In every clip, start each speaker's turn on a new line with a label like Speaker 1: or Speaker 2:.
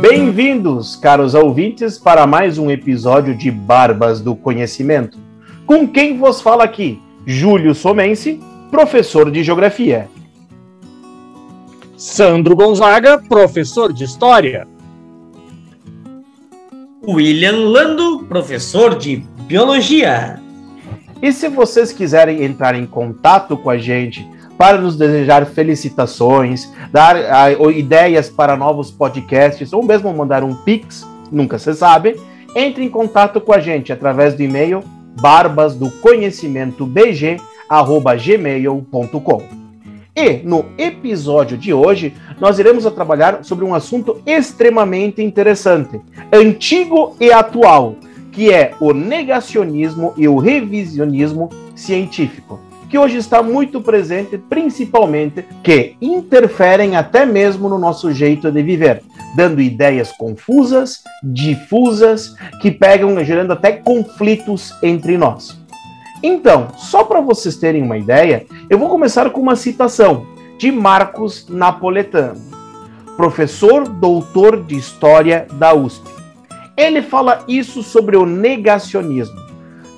Speaker 1: Bem-vindos, caros ouvintes, para mais um episódio de Barbas do Conhecimento. Com quem vos fala aqui? Júlio Somense, professor de Geografia.
Speaker 2: Sandro Gonzaga, professor de História.
Speaker 3: William Lando, professor de Biologia.
Speaker 1: E se vocês quiserem entrar em contato com a gente para nos desejar felicitações, dar uh, ideias para novos podcasts ou mesmo mandar um pix, nunca se sabe, entre em contato com a gente através do e-mail barbasdoconhecimentobg@gmail.com. E no episódio de hoje, nós iremos trabalhar sobre um assunto extremamente interessante, antigo e atual, que é o negacionismo e o revisionismo científico que hoje está muito presente, principalmente que interferem até mesmo no nosso jeito de viver, dando ideias confusas, difusas, que pegam gerando até conflitos entre nós. Então, só para vocês terem uma ideia, eu vou começar com uma citação de Marcos Napoletano, professor doutor de História da USP. Ele fala isso sobre o negacionismo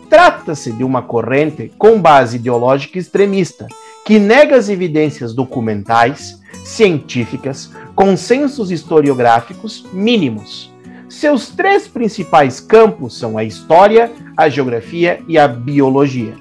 Speaker 1: Trata-se de uma corrente com base ideológica extremista, que nega as evidências documentais, científicas, consensos historiográficos mínimos. Seus três principais campos são a história, a geografia e a biologia.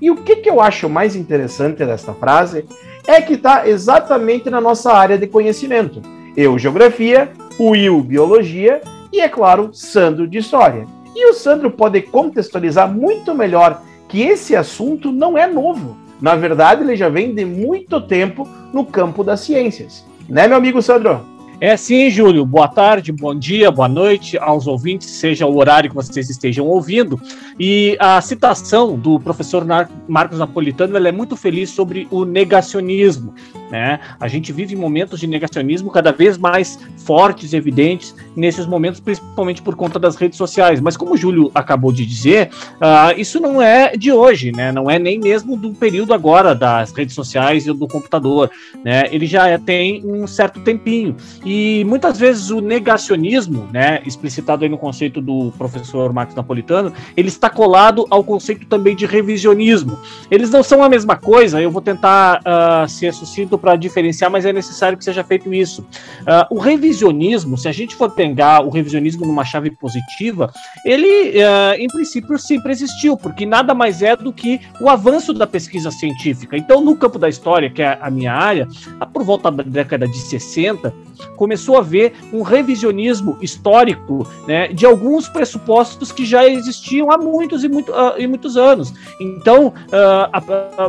Speaker 1: E o que, que eu acho mais interessante desta frase é que está exatamente na nossa área de conhecimento. Eu, geografia, Will, biologia e, é claro, Sandro, de história. E o Sandro pode contextualizar muito melhor que esse assunto não é novo. Na verdade, ele já vem de muito tempo no campo das ciências. Né, meu amigo Sandro?
Speaker 2: É sim, Júlio. Boa tarde, bom dia, boa noite aos ouvintes, seja o horário que vocês estejam ouvindo. E a citação do professor Marcos Napolitano é muito feliz sobre o negacionismo. Né? A gente vive momentos de negacionismo cada vez mais fortes e evidentes nesses momentos, principalmente por conta das redes sociais. Mas como o Júlio acabou de dizer, uh, isso não é de hoje, né? não é nem mesmo do período agora das redes sociais e do computador. Né? Ele já tem um certo tempinho. E muitas vezes o negacionismo, né, explicitado aí no conceito do professor Marcos Napolitano, ele está colado ao conceito também de revisionismo. Eles não são a mesma coisa, eu vou tentar uh, ser sucinto para diferenciar, mas é necessário que seja feito isso. Uh, o revisionismo, se a gente for pegar o revisionismo numa chave positiva, ele, uh, em princípio, sempre existiu, porque nada mais é do que o avanço da pesquisa científica. Então, no campo da história, que é a minha área, por volta da década de 60, começou a haver um revisionismo histórico né, de alguns pressupostos que já existiam há muitos e, muito, uh, e muitos anos. Então,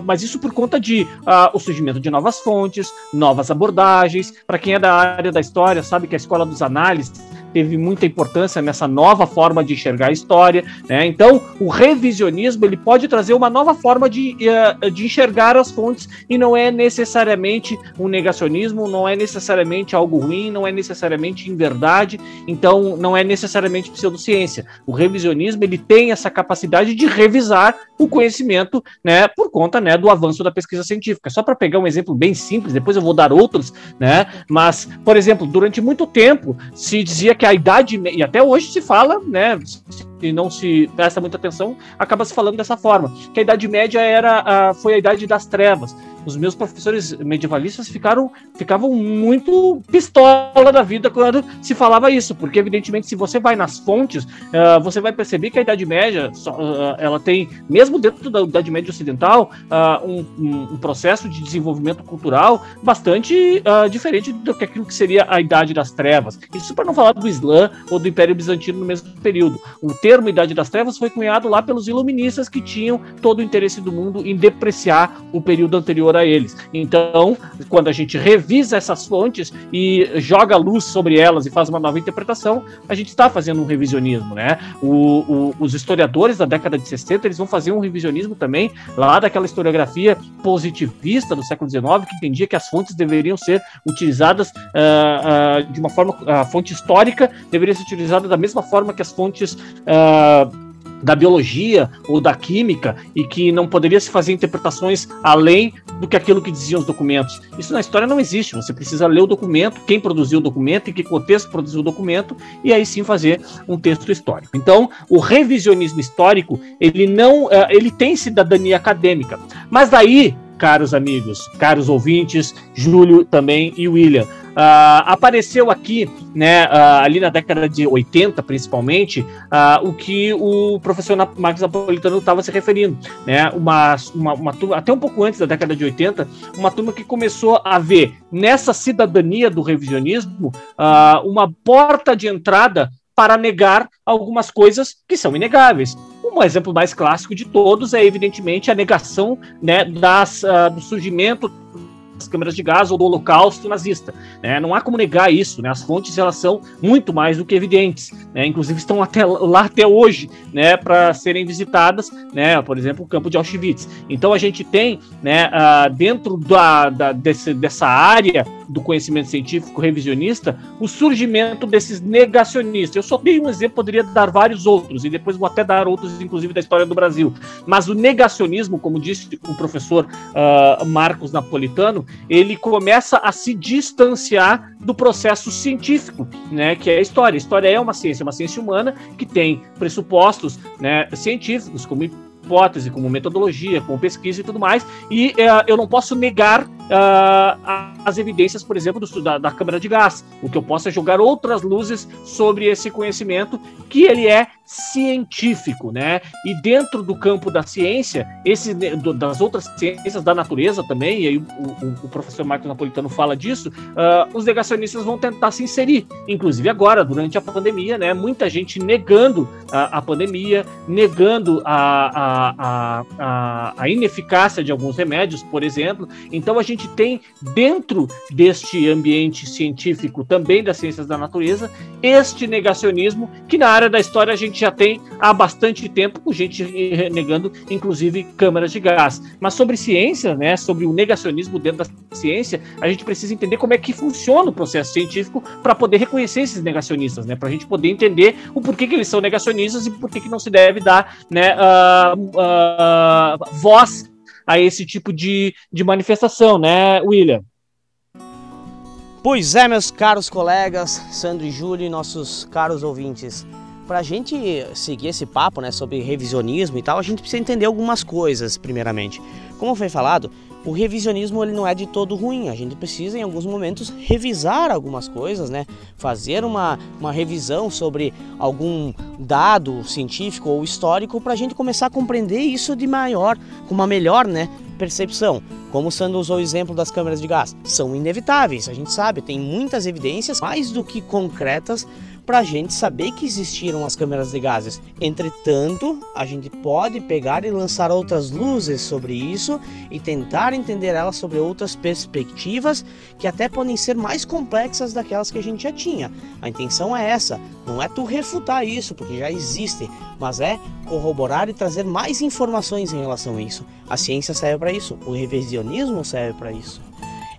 Speaker 2: mas isso por conta de o surgimento de novas fontes fontes, novas abordagens. Para quem é da área da história, sabe que a escola dos análises teve muita importância nessa nova forma de enxergar a história. Né? Então, o revisionismo ele pode trazer uma nova forma de, uh, de enxergar as fontes e não é necessariamente um negacionismo, não é necessariamente algo ruim, não é necessariamente inverdade, então não é necessariamente pseudociência. O revisionismo ele tem essa capacidade de revisar o conhecimento, né, por conta, né, do avanço da pesquisa científica. Só para pegar um exemplo bem simples, depois eu vou dar outros, né? Mas, por exemplo, durante muito tempo se dizia que que a idade, e até hoje se fala, né, não se presta muita atenção, acaba se falando dessa forma, que a idade média era a, foi a idade das trevas os meus professores medievalistas ficaram, ficavam muito pistola da vida quando se falava isso, porque evidentemente se você vai nas fontes, uh, você vai perceber que a Idade Média, uh, ela tem, mesmo dentro da Idade Média Ocidental, uh, um, um, processo de desenvolvimento cultural bastante diferente do que aquilo que seria a Idade das Trevas. Isso para não falar do Islã ou do Império Bizantino no mesmo período. O termo Idade das Trevas foi cunhado lá pelos iluministas que tinham todo o interesse do mundo em depreciar o período anterior a eles. Então, quando a gente revisa essas fontes e joga luz sobre elas e faz uma nova interpretação, a gente está fazendo um revisionismo, né? O, o, os historiadores da década de 60 eles vão fazer um revisionismo também lá daquela historiografia positivista do século XIX que entendia que as fontes deveriam ser utilizadas uh, uh, de uma forma, a fonte histórica deveria ser utilizada da mesma forma que as fontes uh, da biologia ou da química e que não poderia se fazer interpretações além do que aquilo que diziam os documentos. Isso na história não existe. Você precisa ler o documento, quem produziu o documento, em que contexto produziu o documento e aí sim fazer um texto histórico. Então, o revisionismo histórico ele não, eh, ele tem cidadania acadêmica, mas daí caros amigos, caros ouvintes, Júlio também e William. Uh, apareceu aqui, né, uh, ali na década de 80, principalmente, uh, o que o professor Marcos Napolitano estava se referindo, né, uma, uma, uma, turma, até um pouco antes da década de 80, uma turma que começou a ver nessa cidadania do revisionismo uma porta de entrada para negar algumas coisas que são inegáveis. Um exemplo mais clássico de todos é, evidentemente, a negação né, das, uh, do surgimento das câmeras de gás ou do holocausto nazista. Né? Não há como negar isso, né? as fontes elas são muito mais do que evidentes, né? inclusive estão até lá até hoje né, para serem visitadas, né? por exemplo, o campo de Auschwitz. Então a gente tem né, uh, dentro da, da desse, dessa área do conhecimento científico revisionista o surgimento desses negacionistas. Eu só dei um exemplo, poderia dar vários outros, e depois vou até dar outros, inclusive da história do Brasil. Mas o negacionismo, como disse o professor uh, Marcos Napolitano, ele começa a se distanciar do processo científico, né, que é a história. A história é uma ciência, uma ciência humana que tem pressupostos né, científicos, como hipótese, como metodologia, como pesquisa e tudo mais, e uh, eu não posso negar uh, as evidências, por exemplo, do, da, da câmara de gás. O que eu posso é jogar outras luzes sobre esse conhecimento que ele é científico, né? E dentro do campo da ciência, esse, do, das outras ciências da natureza também, e aí o, o, o professor Marcos Napolitano fala disso, uh, os negacionistas vão tentar se inserir, inclusive agora, durante a pandemia, né? Muita gente negando a, a pandemia, negando a, a, a ineficácia de alguns remédios, por exemplo. Então a gente tem dentro deste ambiente científico, também das ciências da natureza, este negacionismo que na área da história a gente já tem há bastante tempo, com gente negando, inclusive, câmaras de gás. Mas sobre ciência, né, sobre o negacionismo dentro da ciência, a gente precisa entender como é que funciona o processo científico para poder reconhecer esses negacionistas, né, para a gente poder entender o porquê que eles são negacionistas e por que não se deve dar né, uh, uh, voz a esse tipo de, de manifestação, né, William?
Speaker 4: Pois é, meus caros colegas, Sandro e Júlio nossos caros ouvintes. Para a gente seguir esse papo né, sobre revisionismo e tal, a gente precisa entender algumas coisas, primeiramente. Como foi falado, o revisionismo ele não é de todo ruim. A gente precisa, em alguns momentos, revisar algumas coisas, né? fazer uma, uma revisão sobre algum dado científico ou histórico para a gente começar a compreender isso de maior, com uma melhor né, percepção. Como o Sandro usou o exemplo das câmeras de gás, são inevitáveis, a gente sabe, tem muitas evidências mais do que concretas para a gente saber que existiram as câmeras de gases. Entretanto, a gente pode pegar e lançar outras luzes sobre isso e tentar entender elas sobre outras perspectivas que até podem ser mais complexas daquelas que a gente já tinha. A intenção é essa, não é tu refutar isso, porque já existe, mas é corroborar e trazer mais informações em relação a isso. A ciência serve para isso, o revisionismo serve para isso.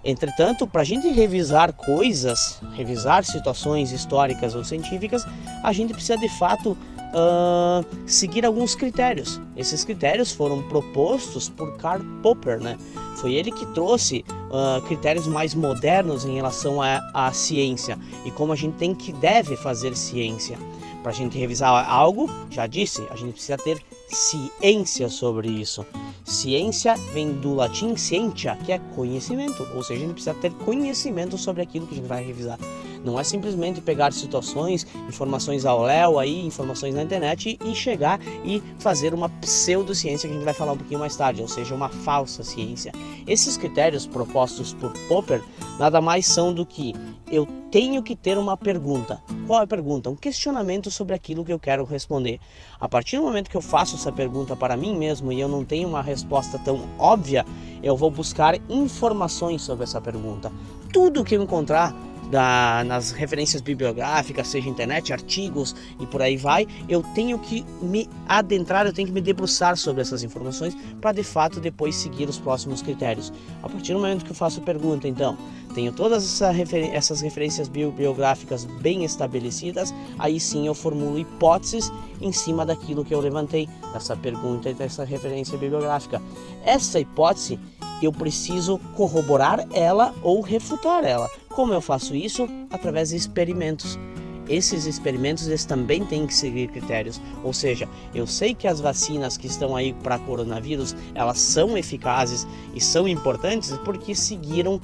Speaker 4: Entretanto, para a gente revisar coisas, revisar situações históricas ou científicas, a gente precisa de fato uh, seguir alguns critérios. Esses critérios foram propostos por Karl Popper, né? Foi ele que trouxe uh, critérios mais modernos em relação à ciência e como a gente tem que deve fazer ciência. Para a gente revisar algo, já disse, a gente precisa ter ciência sobre isso. Ciência vem do latim scientia, que é conhecimento, ou seja, a gente precisa ter conhecimento sobre aquilo que a gente vai revisar. Não é simplesmente pegar situações, informações ao léu aí, informações na internet e chegar e fazer uma pseudociência que a gente vai falar um pouquinho mais tarde, ou seja, uma falsa ciência. Esses critérios propostos por Popper nada mais são do que eu tenho que ter uma pergunta. Qual é a pergunta? Um questionamento sobre aquilo que eu quero responder. A partir do momento que eu faço essa pergunta para mim mesmo e eu não tenho uma resposta tão óbvia, eu vou buscar informações sobre essa pergunta. Tudo que eu encontrar da, nas referências bibliográficas, seja internet, artigos e por aí vai, eu tenho que me adentrar, eu tenho que me debruçar sobre essas informações para de fato depois seguir os próximos critérios. A partir do momento que eu faço a pergunta, então, tenho todas essa refer essas referências bibliográficas bem estabelecidas, aí sim eu formulo hipóteses em cima daquilo que eu levantei, dessa pergunta e dessa referência bibliográfica. Essa hipótese eu preciso corroborar ela ou refutar ela. Como eu faço isso? Através de experimentos esses experimentos eles também têm que seguir critérios. Ou seja, eu sei que as vacinas que estão aí para coronavírus, elas são eficazes e são importantes porque seguiram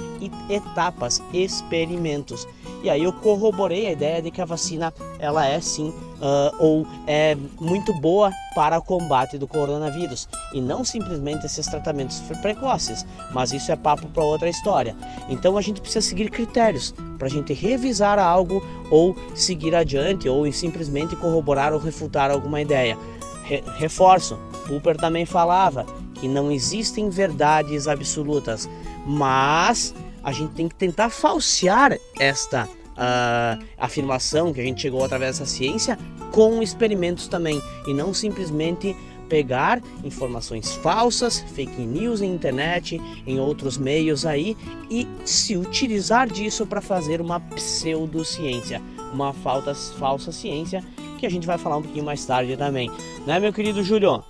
Speaker 4: etapas, experimentos. E aí eu corroborei a ideia de que a vacina ela é sim uh, ou é muito boa para o combate do coronavírus e não simplesmente esses tratamentos precoces, mas isso é papo para outra história. Então a gente precisa seguir critérios para a gente revisar algo ou seguir adiante ou simplesmente corroborar ou refutar alguma ideia. Re reforço, Popper também falava que não existem verdades absolutas, mas a gente tem que tentar falsear esta uh, afirmação que a gente chegou através dessa ciência com experimentos também e não simplesmente pegar informações falsas, fake news na internet, em outros meios aí e se utilizar disso para fazer uma pseudociência, uma falta, falsa ciência que a gente vai falar um pouquinho mais tarde também, né, meu querido Júlio?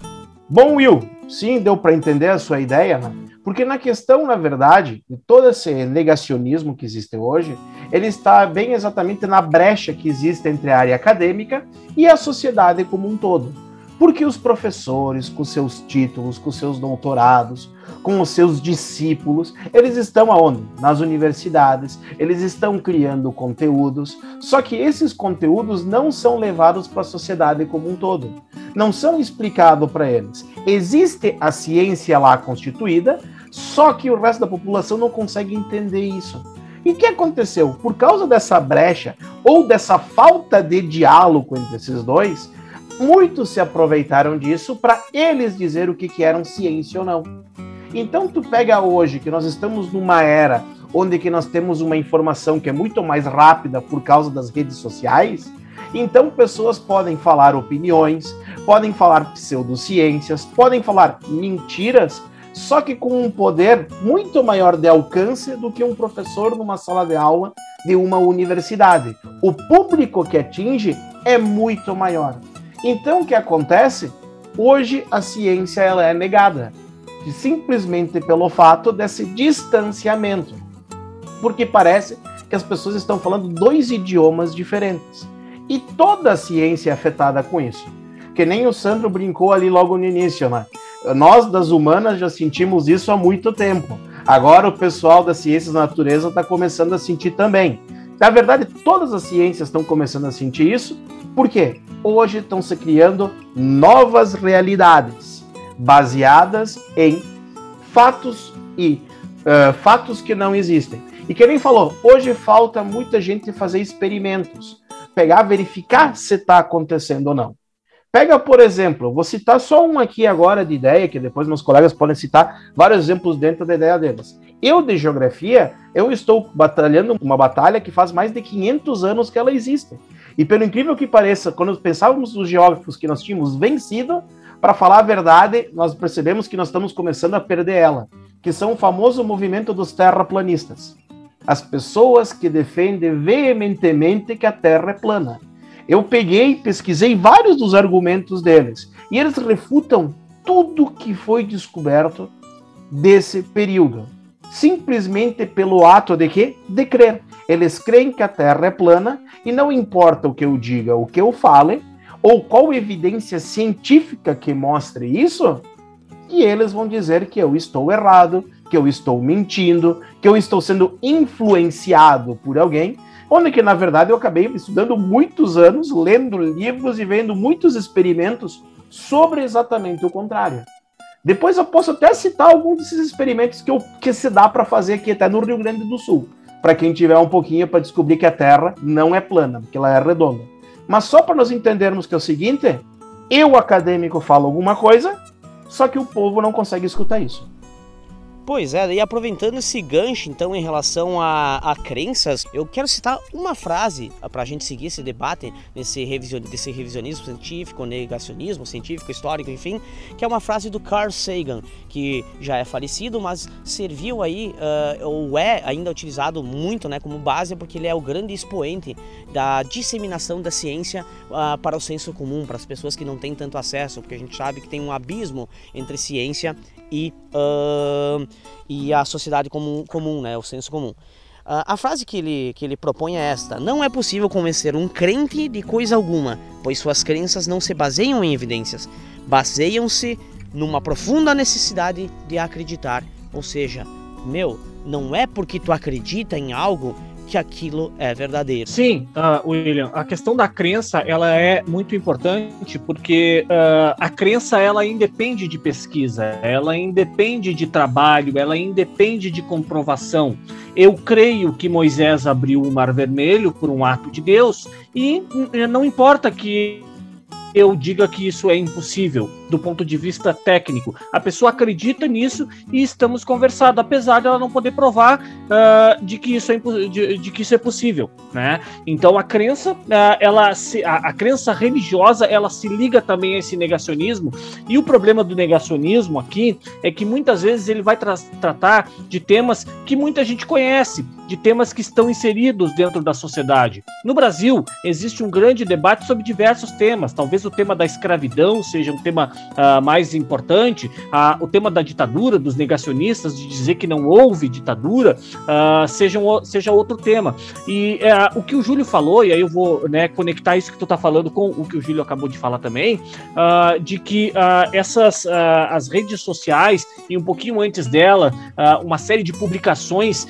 Speaker 1: Bom, Will, sim, deu para entender a sua ideia, né? Porque na questão, na verdade, de todo esse negacionismo que existe hoje, ele está bem exatamente na brecha que existe entre a área acadêmica e a sociedade como um todo. Porque os professores, com seus títulos, com seus doutorados, com os seus discípulos, eles estão aonde? Nas universidades, eles estão criando conteúdos, só que esses conteúdos não são levados para a sociedade como um todo. Não são explicados para eles. Existe a ciência lá constituída, só que o resto da população não consegue entender isso. E o que aconteceu? Por causa dessa brecha ou dessa falta de diálogo entre esses dois, muitos se aproveitaram disso para eles dizer o que, que eram ciência ou não. Então tu pega hoje que nós estamos numa era onde que nós temos uma informação que é muito mais rápida por causa das redes sociais, então pessoas podem falar opiniões, podem falar pseudociências, podem falar mentiras, só que com um poder muito maior de alcance do que um professor numa sala de aula de uma universidade. O público que atinge é muito maior. Então, o que acontece? Hoje a ciência ela é negada, simplesmente pelo fato desse distanciamento, porque parece que as pessoas estão falando dois idiomas diferentes. E toda a ciência é afetada com isso. Que nem o Sandro brincou ali logo no início, né? Nós das humanas já sentimos isso há muito tempo. Agora o pessoal das ciências da natureza está começando a sentir também. Na verdade, todas as ciências estão começando a sentir isso. Por quê? hoje estão se criando novas realidades baseadas em fatos e uh, fatos que não existem. E que nem falou, hoje falta muita gente fazer experimentos, pegar, verificar se está acontecendo ou não. Pega, por exemplo, vou citar só um aqui agora de ideia, que depois meus colegas podem citar vários exemplos dentro da ideia deles. Eu, de geografia, eu estou batalhando uma batalha que faz mais de 500 anos que ela existe. E pelo incrível que pareça, quando pensávamos nos geógrafos que nós tínhamos vencido, para falar a verdade, nós percebemos que nós estamos começando a perder ela, que são o famoso movimento dos terraplanistas. As pessoas que defendem veementemente que a Terra é plana. Eu peguei, pesquisei vários dos argumentos deles, e eles refutam tudo que foi descoberto desse período, simplesmente pelo ato de quê? De crer. Eles creem que a Terra é plana e não importa o que eu diga, o que eu fale, ou qual evidência científica que mostre isso, e eles vão dizer que eu estou errado, que eu estou mentindo, que eu estou sendo influenciado por alguém, onde que na verdade eu acabei estudando muitos anos, lendo livros e vendo muitos experimentos sobre exatamente o contrário. Depois eu posso até citar alguns desses experimentos que, eu, que se dá para fazer aqui até no Rio Grande do Sul para quem tiver um pouquinho para descobrir que a Terra não é plana, porque ela é redonda. Mas só para nós entendermos que é o seguinte, eu acadêmico falo alguma coisa, só que o povo não consegue escutar isso.
Speaker 4: Pois é, e aproveitando esse gancho, então, em relação a, a crenças, eu quero citar uma frase para a gente seguir esse debate nesse revision, desse revisionismo científico, negacionismo científico, histórico, enfim, que é uma frase do Carl Sagan, que já é falecido, mas serviu aí, uh, ou é ainda utilizado muito né, como base, porque ele é o grande expoente da disseminação da ciência uh, para o senso comum, para as pessoas que não têm tanto acesso, porque a gente sabe que tem um abismo entre ciência e, uh, e a sociedade comum, comum, né, o senso comum. Uh, a frase que ele, que ele propõe é esta: Não é possível convencer um crente de coisa alguma, pois suas crenças não se baseiam em evidências, baseiam-se numa profunda necessidade de acreditar. Ou seja, meu, não é porque tu acredita em algo que aquilo é verdadeiro.
Speaker 2: Sim, uh, William, a questão da crença ela é muito importante porque uh, a crença ela independe de pesquisa, ela independe de trabalho, ela independe de comprovação. Eu creio que Moisés abriu o Mar Vermelho por um ato de Deus e não importa que eu diga que isso é impossível do ponto de vista técnico. A pessoa acredita nisso e estamos conversando, apesar de ela não poder provar uh, de, que isso é de, de, que isso é possível, né? Então a crença, uh, ela se, a, a, crença religiosa, ela se liga também a esse negacionismo. E o problema do negacionismo aqui é que muitas vezes ele vai tra tratar de temas que muita gente conhece, de temas que estão inseridos dentro da sociedade. No Brasil existe um grande debate sobre diversos temas. Talvez o tema da escravidão seja um tema uh, mais importante, uh, o tema da ditadura, dos negacionistas, de dizer que não houve ditadura, uh, seja, um, seja outro tema. E uh, o que o Júlio falou, e aí eu vou né, conectar isso que tu está falando com o que o Júlio acabou de falar também, de que essas as redes sociais, e um pouquinho antes dela, uma série de publicações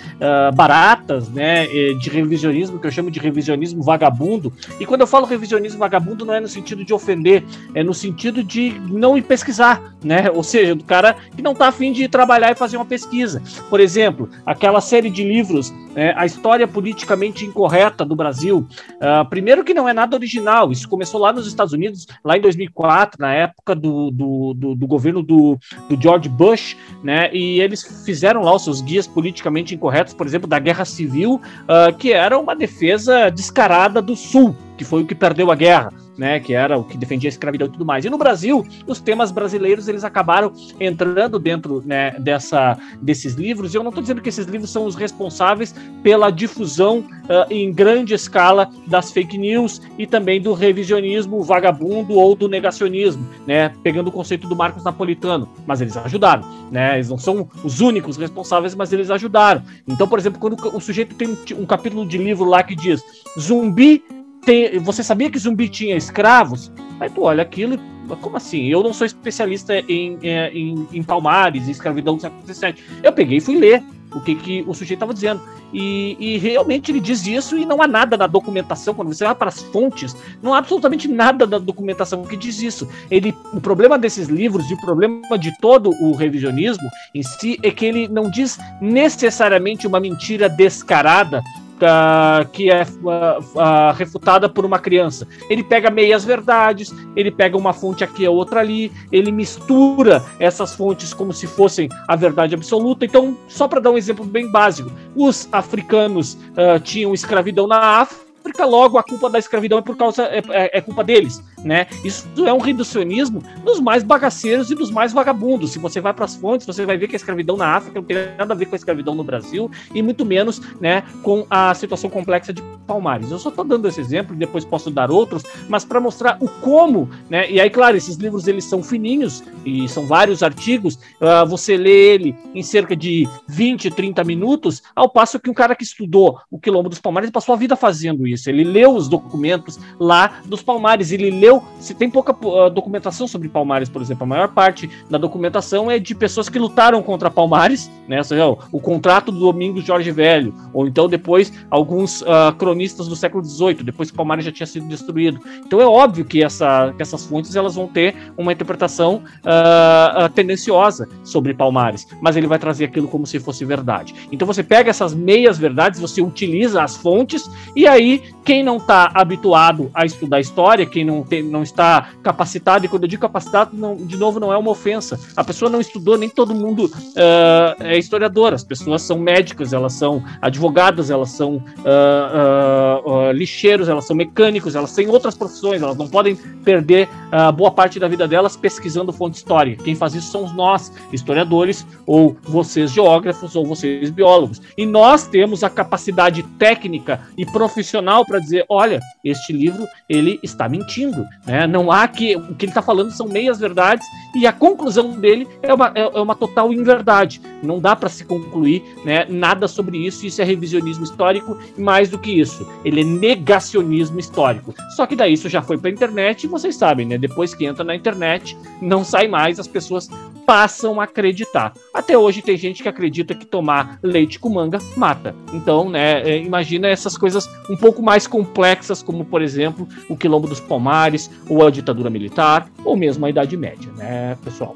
Speaker 2: baratas, né, de revisionismo, que eu chamo de revisionismo vagabundo, e quando eu falo revisionismo vagabundo, não é no sentido de ofender, é no sentido de não ir pesquisar, né? Ou seja, do cara que não está afim de trabalhar e fazer uma pesquisa. Por exemplo, aquela série de livros, né, A História Politicamente Incorreta do Brasil. Uh, primeiro que não é nada original, isso começou lá nos Estados Unidos, lá em 2004, na época do, do, do, do governo do, do George Bush, né? E eles fizeram lá os seus guias politicamente incorretos, por exemplo, da Guerra Civil, uh, que era uma defesa descarada do Sul, que foi o que perdeu a guerra né, que era o que defendia a escravidão e tudo mais. E no Brasil, os temas brasileiros eles acabaram entrando dentro né, dessa, desses livros. E eu não estou dizendo que esses livros são os responsáveis pela difusão uh, em grande escala das fake news e também do revisionismo vagabundo ou do negacionismo, né, pegando o conceito do Marcos Napolitano. Mas eles ajudaram, né? Eles não são os únicos responsáveis, mas eles ajudaram. Então, por exemplo, quando o sujeito tem um, um capítulo de livro lá que diz zumbi tem, você sabia que zumbi tinha escravos? Aí tu olha aquilo como assim? Eu não sou especialista em, é, em, em palmares, em escravidão do século XVII. Eu peguei e fui ler o que, que o sujeito estava dizendo. E, e, realmente ele diz isso e não há nada na documentação, quando você vai para as fontes, não há absolutamente nada da documentação que diz isso. Ele, o problema desses livros e o problema de todo o revisionismo em si é que ele não diz necessariamente uma mentira descarada uh, que é uh, refutada por uma criança. Ele pega meias verdades, ele pega uma fonte aqui, a outra ali, ele mistura essas fontes como se fossem a verdade absoluta. Então, só para dar um exemplo bem básico, os africanos tinham escravidão na África logo a culpa da escravidão é por causa é, é, é, culpa deles, né? Isso é um reducionismo dos mais bagaceiros e dos mais vagabundos. Se você vai para as fontes, você vai ver que a escravidão na África não tem nada a ver com a escravidão no Brasil e muito menos, né, com a situação complexa de Palmares. Eu só estou dando esse exemplo, depois posso dar outros, mas para mostrar o como, né? E aí, claro, esses livros eles são fininhos e são vários artigos. Uh, você lê ele em cerca de 20, 30 minutos, ao passo que um cara que estudou o quilombo dos Palmares passou a vida fazendo isso. Ele leu os documentos lá dos Palmares. Ele leu. Se tem pouca uh, documentação sobre Palmares, por exemplo, a maior parte da documentação é de pessoas que lutaram contra Palmares, né? Seja, o contrato do Domingos Jorge Velho, ou então depois alguns uh, cronistas do século XVIII, depois que Palmares já tinha sido destruído. Então é óbvio que, essa, que essas fontes elas vão ter uma interpretação uh, tendenciosa sobre Palmares, mas ele vai trazer aquilo como se fosse verdade. Então você pega essas meias verdades, você utiliza as fontes e aí quem não está habituado a estudar história, quem não, tem, não está capacitado, e quando eu digo capacitado, não, de novo, não é uma ofensa. A pessoa não estudou, nem todo mundo uh, é historiador, as pessoas são médicas, elas são advogadas, elas são uh, lixeiros, elas são mecânicos, elas têm outras profissões, elas não podem perder boa parte da vida delas pesquisando fonte histórica. Quem faz isso somos nós, historiadores, ou vocês geógrafos, ou vocês biólogos. E nós temos a capacidade técnica e profissional para dizer, olha, este livro ele está mentindo, né? Não há que o que ele está falando são meias verdades e a conclusão dele é uma, é, é uma total inverdade. Não dá para se concluir né, nada sobre isso. Isso é revisionismo histórico e mais do que isso, ele é negacionismo histórico. Só que daí isso já foi para a internet e vocês sabem, né? Depois que entra na internet, não sai mais, as pessoas passam a acreditar. Até hoje tem gente que acredita que tomar leite com manga mata. Então, né, é, imagina essas coisas um pouco mais complexas, como por exemplo o quilombo dos Palmares, ou a ditadura militar, ou mesmo a Idade Média, né, pessoal?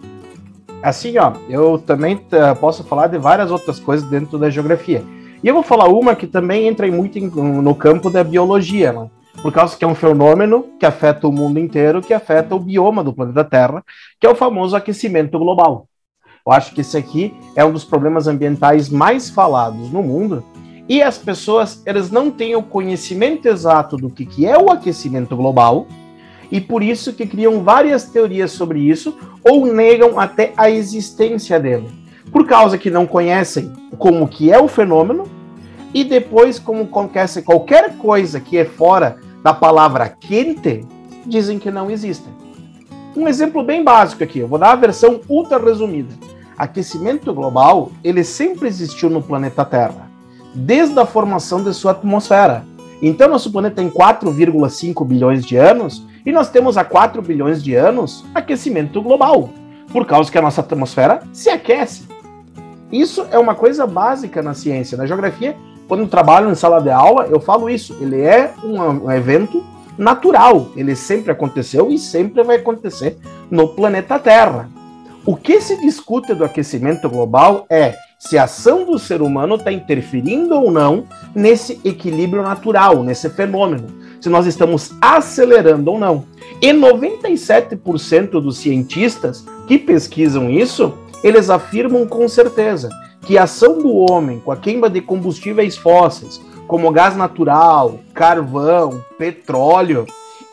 Speaker 1: Assim, ó, eu também uh, posso falar de várias outras coisas dentro da geografia. E eu vou falar uma que também entra muito no campo da biologia, né? Por causa que é um fenômeno que afeta o mundo inteiro, que afeta o bioma do planeta Terra, que é o famoso aquecimento global. Eu acho que esse aqui é um dos problemas ambientais mais falados no mundo, e as pessoas elas não têm o conhecimento exato do que, que é o aquecimento global, e por isso que criam várias teorias sobre isso, ou negam até a existência dele. Por causa que não conhecem como que é o fenômeno, e depois, como conhecem qualquer coisa que é fora da palavra quente dizem que não existem. Um exemplo bem básico aqui, eu vou dar a versão ultra resumida. Aquecimento global, ele sempre existiu no planeta Terra, desde a formação de sua atmosfera. Então, nosso planeta tem 4,5 bilhões de anos e nós temos há 4 bilhões de anos aquecimento global, por causa que a nossa atmosfera se aquece. Isso é uma coisa básica na ciência. Na geografia, quando trabalho em sala de aula, eu falo isso. Ele é um, um evento natural. Ele sempre aconteceu e sempre vai acontecer no planeta Terra. O que se discute do aquecimento global é se a ação do ser humano está interferindo ou não nesse equilíbrio natural, nesse fenômeno. Se nós estamos acelerando ou não. E 97% dos cientistas que pesquisam isso, eles afirmam com certeza que a ação do homem com a queima de combustíveis fósseis, como gás natural, carvão, petróleo,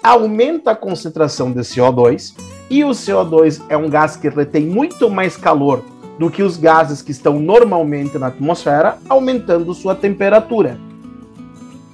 Speaker 1: aumenta a concentração de CO2, e o CO2 é um gás que retém muito mais calor do que os gases que estão normalmente na atmosfera, aumentando sua temperatura.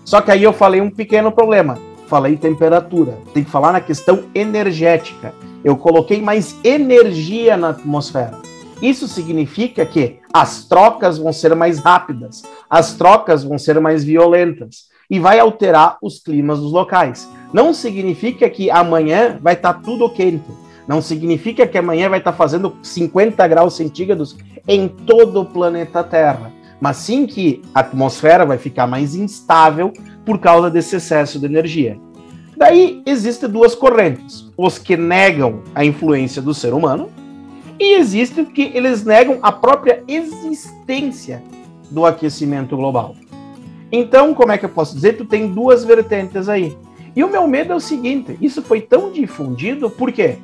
Speaker 1: Só que aí eu falei um pequeno problema. Falei temperatura. Tem que falar na questão energética. Eu coloquei mais energia na atmosfera. Isso significa que as trocas vão ser mais rápidas, as trocas vão ser mais violentas e vai alterar os climas dos locais. Não significa que amanhã vai estar tá tudo quente. Não significa que amanhã vai estar tá fazendo 50 graus centígrados em todo o planeta Terra. Mas sim que a atmosfera vai ficar mais instável por causa desse excesso de energia. Daí existem duas correntes: os que negam a influência do ser humano e existem que eles negam a própria existência do aquecimento global. Então, como é que eu posso dizer? Tu tem duas vertentes aí. E o meu medo é o seguinte: isso foi tão difundido, por quê?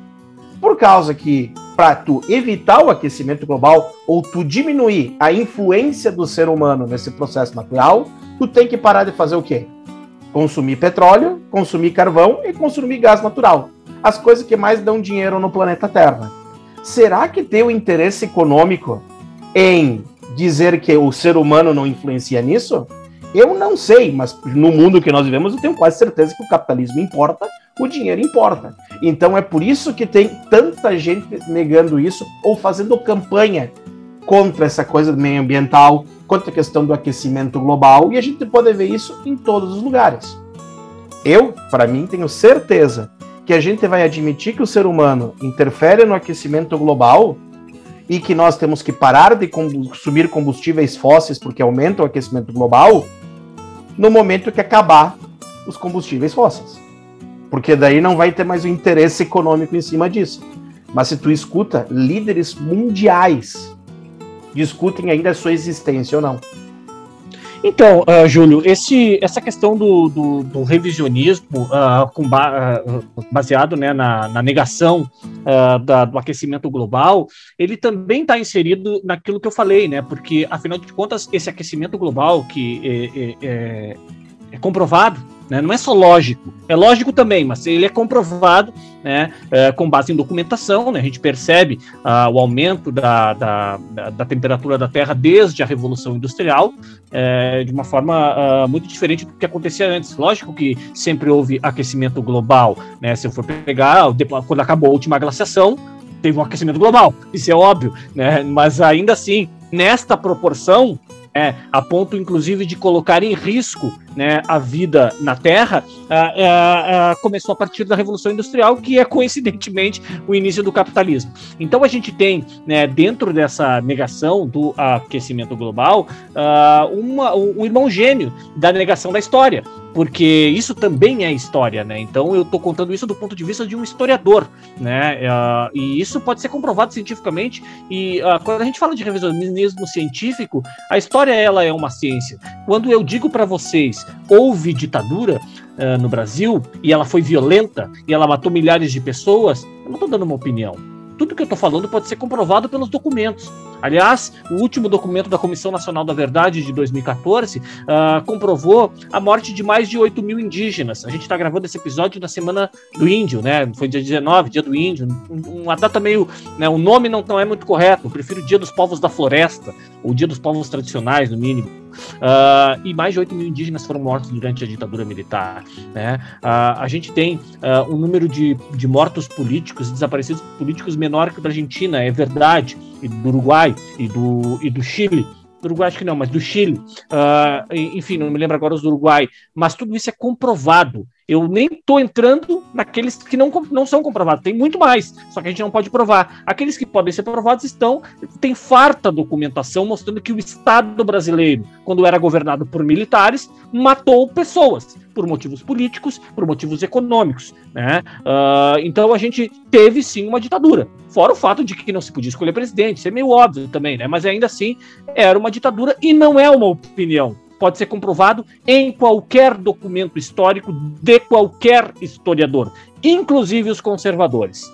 Speaker 1: Por causa que, para tu evitar o aquecimento global ou tu diminuir a influência do ser humano nesse processo natural, tu tem que parar de fazer o quê? Consumir petróleo, consumir carvão e consumir gás natural. As coisas que mais dão dinheiro no planeta Terra. Será que tem o interesse econômico em dizer que o ser humano não influencia nisso? Eu não sei, mas no mundo que nós vivemos, eu tenho quase certeza que o capitalismo importa, o dinheiro importa. Então é por isso que tem tanta gente negando isso ou fazendo campanha contra essa coisa meio ambiental, contra a questão do aquecimento global, e a gente pode ver isso em todos os lugares. Eu, para mim, tenho certeza que a gente vai admitir que o ser humano interfere no aquecimento global e que nós temos que parar de consumir combustíveis fósseis porque aumenta o aquecimento global no momento que acabar os combustíveis fósseis. Porque daí não vai ter mais o interesse econômico em cima disso. Mas se tu escuta líderes mundiais discutem ainda a sua existência ou não.
Speaker 2: Então, uh, Júlio, esse, essa questão do, do, do revisionismo uh, com ba uh, baseado né, na, na negação da, do aquecimento global, ele também está inserido naquilo que eu falei, né? Porque, afinal de contas, esse aquecimento global que é, é, é comprovado né? Não é só lógico, é lógico também, mas ele é comprovado né, é, com base em documentação. Né? A gente percebe ah, o aumento da, da, da, temperatura da Terra desde a Revolução Industrial é, de uma forma ah, muito diferente do que acontecia antes. Lógico que sempre houve aquecimento global. Né? Se eu for pegar, quando acabou a última glaciação, teve um aquecimento global, isso é óbvio, né? mas ainda assim, nesta proporção, é, a ponto inclusive de colocar em risco né, a vida na Terra, começou a partir da Revolução Industrial, que é coincidentemente o início do capitalismo. Então a gente tem, né, dentro dessa negação do aquecimento global, uma, um irmão gêmeo da negação da história, porque isso também é história, né? Então eu estou contando isso do ponto de vista de um historiador, né? Uh, e isso pode ser comprovado cientificamente. E uh, quando a gente fala de revisionismo científico, a história ela é uma ciência. Quando eu digo para vocês houve ditadura uh, no Brasil e ela foi violenta e ela matou milhares de pessoas, eu não estou dando uma opinião tudo que eu estou falando pode ser comprovado pelos documentos. Aliás, o último documento da Comissão Nacional da Verdade de 2014 uh, ah, comprovou a morte de mais de 8 mil indígenas. A gente está gravando esse episódio na Semana do Índio, né? Foi dia 19, dia do Índio. Uma data meio. Né, o nome não, não é muito correto. Eu prefiro o Dia dos Povos da Floresta, ou Dia dos Povos Tradicionais, no mínimo. Uh, e mais de 8 mil indígenas foram mortos durante a ditadura militar. Né? Uh, a gente tem uh, um número de, de mortos políticos, desaparecidos políticos menor que o da Argentina, é verdade, e do Uruguai e do, e do Chile do Uruguai acho que não, mas do Chile, uh, enfim, não me lembro agora os do Uruguai, mas tudo isso é comprovado. Eu nem estou entrando naqueles que não, não são comprovados. Tem muito mais, só que a gente não pode provar. Aqueles que podem ser provados estão. Tem farta documentação mostrando que o Estado brasileiro, quando era governado por militares, matou pessoas por motivos políticos, por motivos econômicos. Né? Uh, então a gente teve sim uma ditadura. Fora o fato de que não se podia escolher presidente, isso é meio óbvio também, né? Mas ainda assim era uma ditadura e não é uma opinião pode ser comprovado em qualquer documento histórico de qualquer historiador, inclusive os conservadores.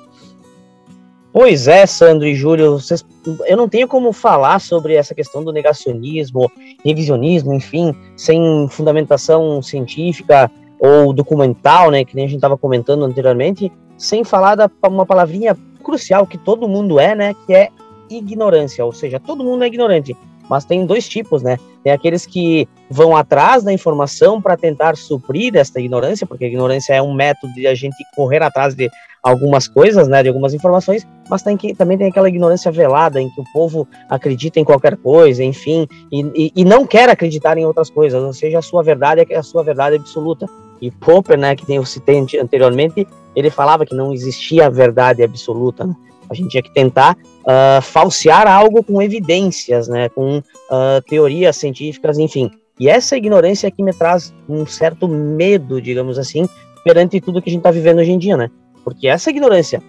Speaker 4: Pois é, Sandro e Júlio, vocês, eu não tenho como falar sobre essa questão do negacionismo, revisionismo, enfim, sem fundamentação científica ou documental, né, que nem a gente estava comentando anteriormente, sem falar da uma palavrinha crucial que todo mundo é, né, que é ignorância, ou seja, todo mundo é ignorante. Mas tem dois tipos, né? Tem aqueles que vão atrás da informação para tentar suprir esta ignorância, porque a ignorância é um método de a gente correr atrás de algumas coisas, né, de algumas informações, mas tem que, também tem aquela ignorância velada em que o povo acredita em qualquer coisa, enfim, e, e, e não quer acreditar em outras coisas, ou seja, a sua verdade é a sua verdade absoluta. E Popper, né, que eu citei anteriormente, ele falava que não existia verdade absoluta. Né? A gente tinha que tentar uh, falsear algo com evidências, né, com uh, teorias científicas, enfim. E essa ignorância que me traz um certo medo, digamos assim, perante tudo que a gente está vivendo hoje em dia, né? Porque essa ignorância,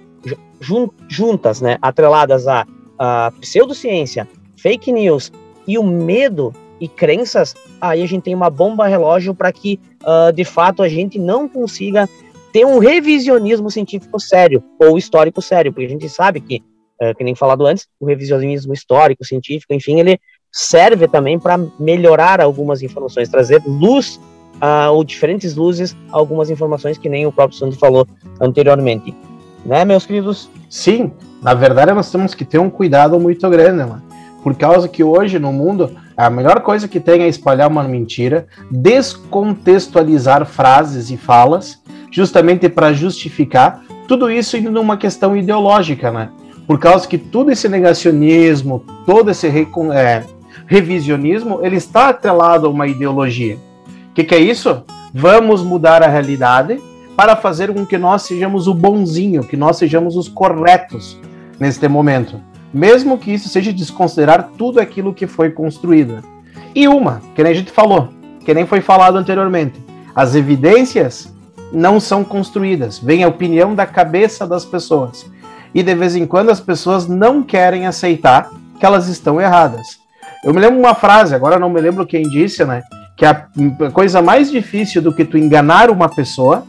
Speaker 4: jun juntas, né, atreladas à, à pseudociência, fake news e o medo e crenças, aí a gente tem uma bomba relógio para que, uh, de fato, a gente não consiga ter um revisionismo científico sério ou histórico sério, porque a gente sabe que é, que nem falado antes, o revisionismo histórico, científico, enfim, ele serve também para melhorar algumas informações, trazer luz uh, ou diferentes luzes a algumas informações que nem o próprio Sandro falou anteriormente. Né, meus queridos?
Speaker 1: Sim, na verdade nós temos que ter um cuidado muito grande, mano. Por causa que hoje no mundo a melhor coisa que tem é espalhar uma mentira, descontextualizar frases e falas, justamente para justificar tudo isso indo numa questão ideológica, né? por causa que todo esse negacionismo, todo esse é, revisionismo, ele está atrelado a uma ideologia. O que, que é isso? Vamos mudar a realidade para fazer com que nós sejamos o bonzinho, que nós sejamos os corretos neste momento. Mesmo que isso seja desconsiderar tudo aquilo que foi construído. E uma, que nem a gente falou, que nem foi falado anteriormente, as evidências não são construídas, vem a opinião da cabeça das pessoas e de vez em quando as pessoas não querem aceitar que elas estão erradas. Eu me lembro uma frase, agora não me lembro quem disse, né? Que a coisa mais difícil do que tu enganar uma pessoa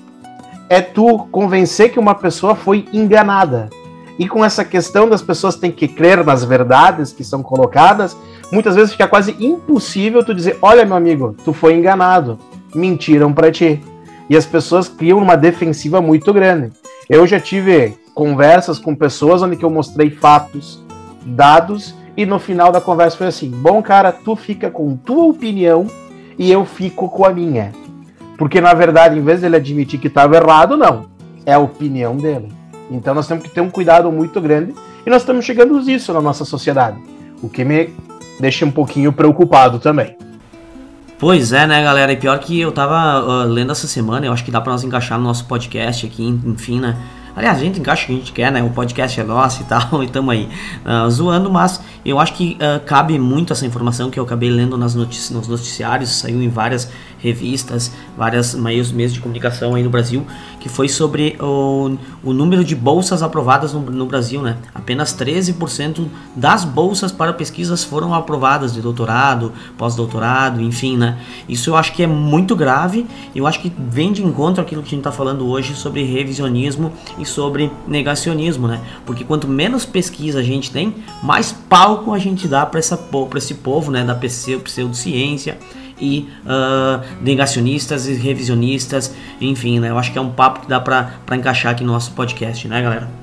Speaker 1: é tu convencer que uma pessoa foi enganada. E com essa questão das pessoas têm que crer nas verdades que são colocadas, muitas vezes fica quase impossível tu dizer: olha, meu amigo, tu foi enganado, mentiram para ti. E as pessoas criam uma defensiva muito grande. Eu já tive conversas com pessoas onde eu mostrei fatos, dados, e no final da conversa foi assim: bom, cara, tu fica com tua opinião e eu fico com a minha. Porque na verdade, em vez dele admitir que estava errado, não. É a opinião dele. Então nós temos que ter um cuidado muito grande e nós estamos chegando a isso na nossa sociedade. O que me deixa um pouquinho preocupado também.
Speaker 4: Pois é, né, galera? E pior que eu tava uh, lendo essa semana, eu acho que dá para nós encaixar no nosso podcast aqui, enfim, né? Aliás, a gente encaixa o que a gente quer, né? O podcast é nosso e tal, e tamo aí uh, zoando, mas eu acho que uh, cabe muito essa informação que eu acabei lendo nas notici nos noticiários, saiu em várias revistas, várias meios, meios de comunicação aí no Brasil, que foi sobre o, o número de bolsas aprovadas no, no Brasil, né? Apenas 13% das bolsas para pesquisas foram aprovadas de doutorado, pós-doutorado, enfim, né? Isso eu acho que é muito grave, eu acho que vem de encontro aquilo que a gente está falando hoje sobre revisionismo e sobre negacionismo, né? Porque quanto menos pesquisa a gente tem, mais palco a gente dá para esse povo, né? Da pseudociência e uh, negacionistas e revisionistas, enfim, né? Eu acho que é um papo que dá para encaixar aqui no nosso podcast, né, galera?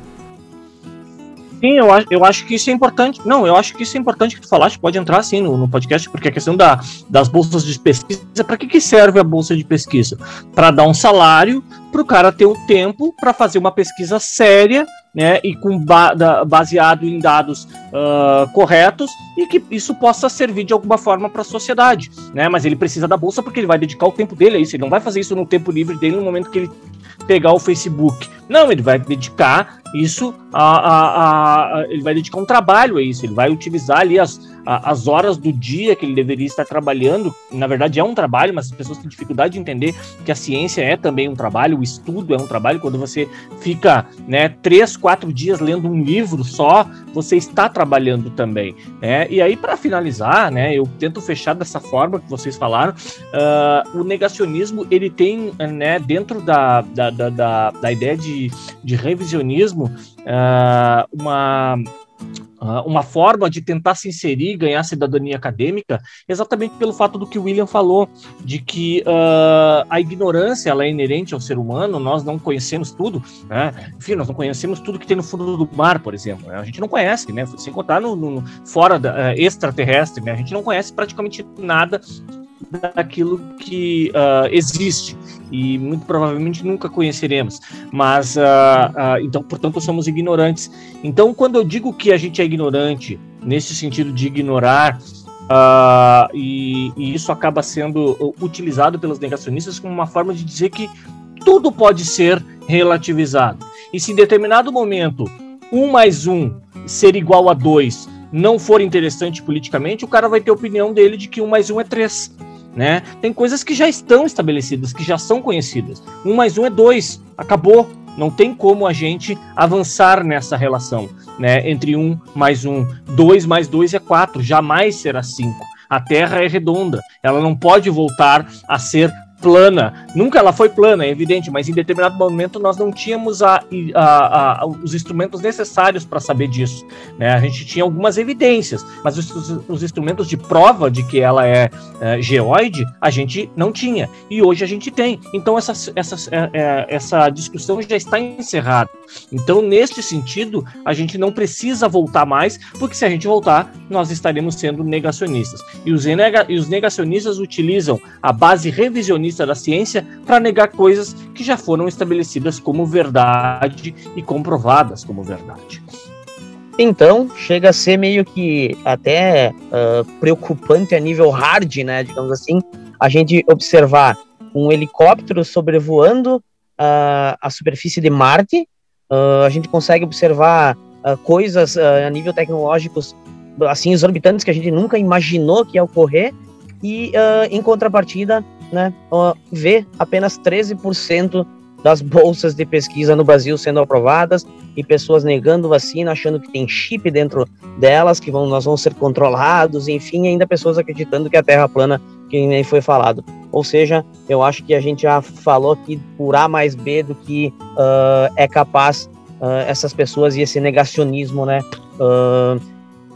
Speaker 2: Sim, eu acho, eu acho que isso é importante. Não, eu acho que isso é importante que tu falaste, pode entrar sim no, no podcast, porque a questão da, das bolsas de pesquisa, para que, que serve a bolsa de pesquisa? Para dar um salário para o cara ter o tempo para fazer uma pesquisa séria né, e com ba baseado em dados uh, corretos e que isso possa servir de alguma forma para a sociedade, né? Mas ele precisa da bolsa porque ele vai dedicar o tempo dele a isso. Ele não vai fazer isso no tempo livre dele no momento que ele pegar o Facebook. Não, ele vai dedicar isso a, a, a, ele vai dedicar um trabalho a isso, ele vai utilizar ali as, as horas do dia que ele deveria estar trabalhando. Na verdade, é um trabalho, mas as pessoas têm dificuldade de entender que a ciência é também um trabalho, o estudo é um trabalho. Quando você fica né, três, quatro dias lendo um livro só, você está trabalhando também. Né? E aí, para finalizar, né, eu tento fechar dessa forma que vocês falaram. Uh, o negacionismo ele tem né, dentro da, da, da, da, da ideia de, de revisionismo uh, uma uma forma de tentar se inserir, ganhar cidadania acadêmica, exatamente pelo fato do que o William falou, de que uh, a ignorância ela é inerente ao ser humano, nós não conhecemos tudo, né? enfim, nós não conhecemos tudo que tem no fundo do mar, por exemplo, né? a gente não conhece, né? sem contar no, no fora da, uh, extraterrestre, né? a gente não conhece praticamente nada daquilo que uh, existe e muito provavelmente nunca conheceremos. Mas uh, uh, então, portanto, somos ignorantes. Então, quando eu digo que a gente é ignorante, nesse sentido de ignorar e, e isso acaba sendo utilizado pelos negacionistas como uma forma de dizer que tudo pode ser relativizado. E se em determinado momento um mais um ser igual a dois não for interessante politicamente, o cara vai ter a opinião dele de que um mais um é três né? Tem coisas que já estão estabelecidas, que já são conhecidas. Um mais um é dois, acabou. Não tem como a gente avançar nessa relação, né? Entre um mais um, dois mais dois é quatro, jamais será cinco. A Terra é redonda, ela não pode voltar a ser plana. Nunca ela foi plana, é evidente, mas em determinado momento nós não tínhamos a, a, a, os instrumentos necessários para saber disso. Né? A gente tinha algumas evidências, mas os, os instrumentos de prova de que ela é, é, geoide, a gente não tinha. E hoje a gente tem. Então essa, essa, é, é, essa discussão já está encerrada. Então, neste sentido, a gente não precisa voltar mais, porque se a gente voltar, nós estaremos sendo negacionistas. E os, e os negacionistas utilizam a base revisionista da ciência para negar coisas que já foram estabelecidas como verdade e comprovadas como verdade.
Speaker 4: Então, chega a ser meio que até uh, preocupante a nível hard, né? Digamos assim, a gente observar um helicóptero sobrevoando uh, a superfície de Marte, uh, a gente consegue observar coisas a nível tecnológico assim exorbitantes que a gente nunca imaginou que ia ocorrer e em contrapartida né, vê apenas 13% das bolsas de pesquisa no Brasil sendo aprovadas e pessoas negando vacina, achando que tem chip dentro delas, que vão, nós vamos ser controlados, enfim, ainda pessoas acreditando que a Terra plana, que nem foi falado. Ou seja, eu acho que a gente já falou aqui por A mais B do que uh, é capaz uh, essas pessoas e esse negacionismo, né, uh,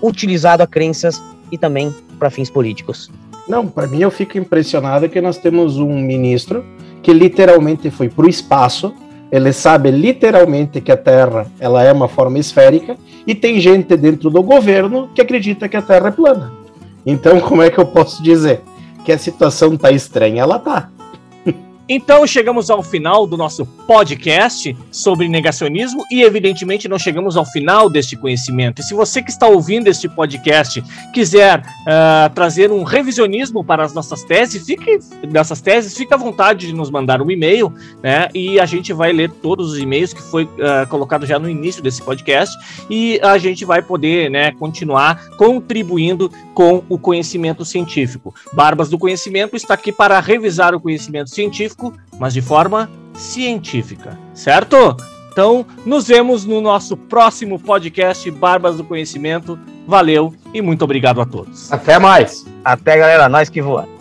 Speaker 4: utilizado a crenças e também para fins políticos.
Speaker 1: Não, para mim eu fico impressionado que nós temos um ministro que literalmente foi para o espaço, ele sabe literalmente que a Terra ela é uma forma esférica e tem gente dentro do governo que acredita que a Terra é plana. Então, como é que eu posso dizer que a situação tá estranha? Ela tá.
Speaker 2: Então chegamos ao final do nosso podcast sobre negacionismo e evidentemente não chegamos ao final deste conhecimento. E se você que está ouvindo este podcast quiser uh, trazer um revisionismo para as nossas teses, fique nessas teses, fique à vontade de nos mandar um e-mail, né? E a gente vai ler todos os e-mails que foi uh, colocado já no início desse podcast e a gente vai poder, né, continuar contribuindo com o conhecimento científico. Barbas do Conhecimento está aqui para revisar o conhecimento científico científico, mas de forma científica, certo? Então, nos vemos no nosso próximo podcast Barbas do Conhecimento. Valeu e muito obrigado a todos.
Speaker 1: Até mais.
Speaker 4: Até, galera. Nós que voamos.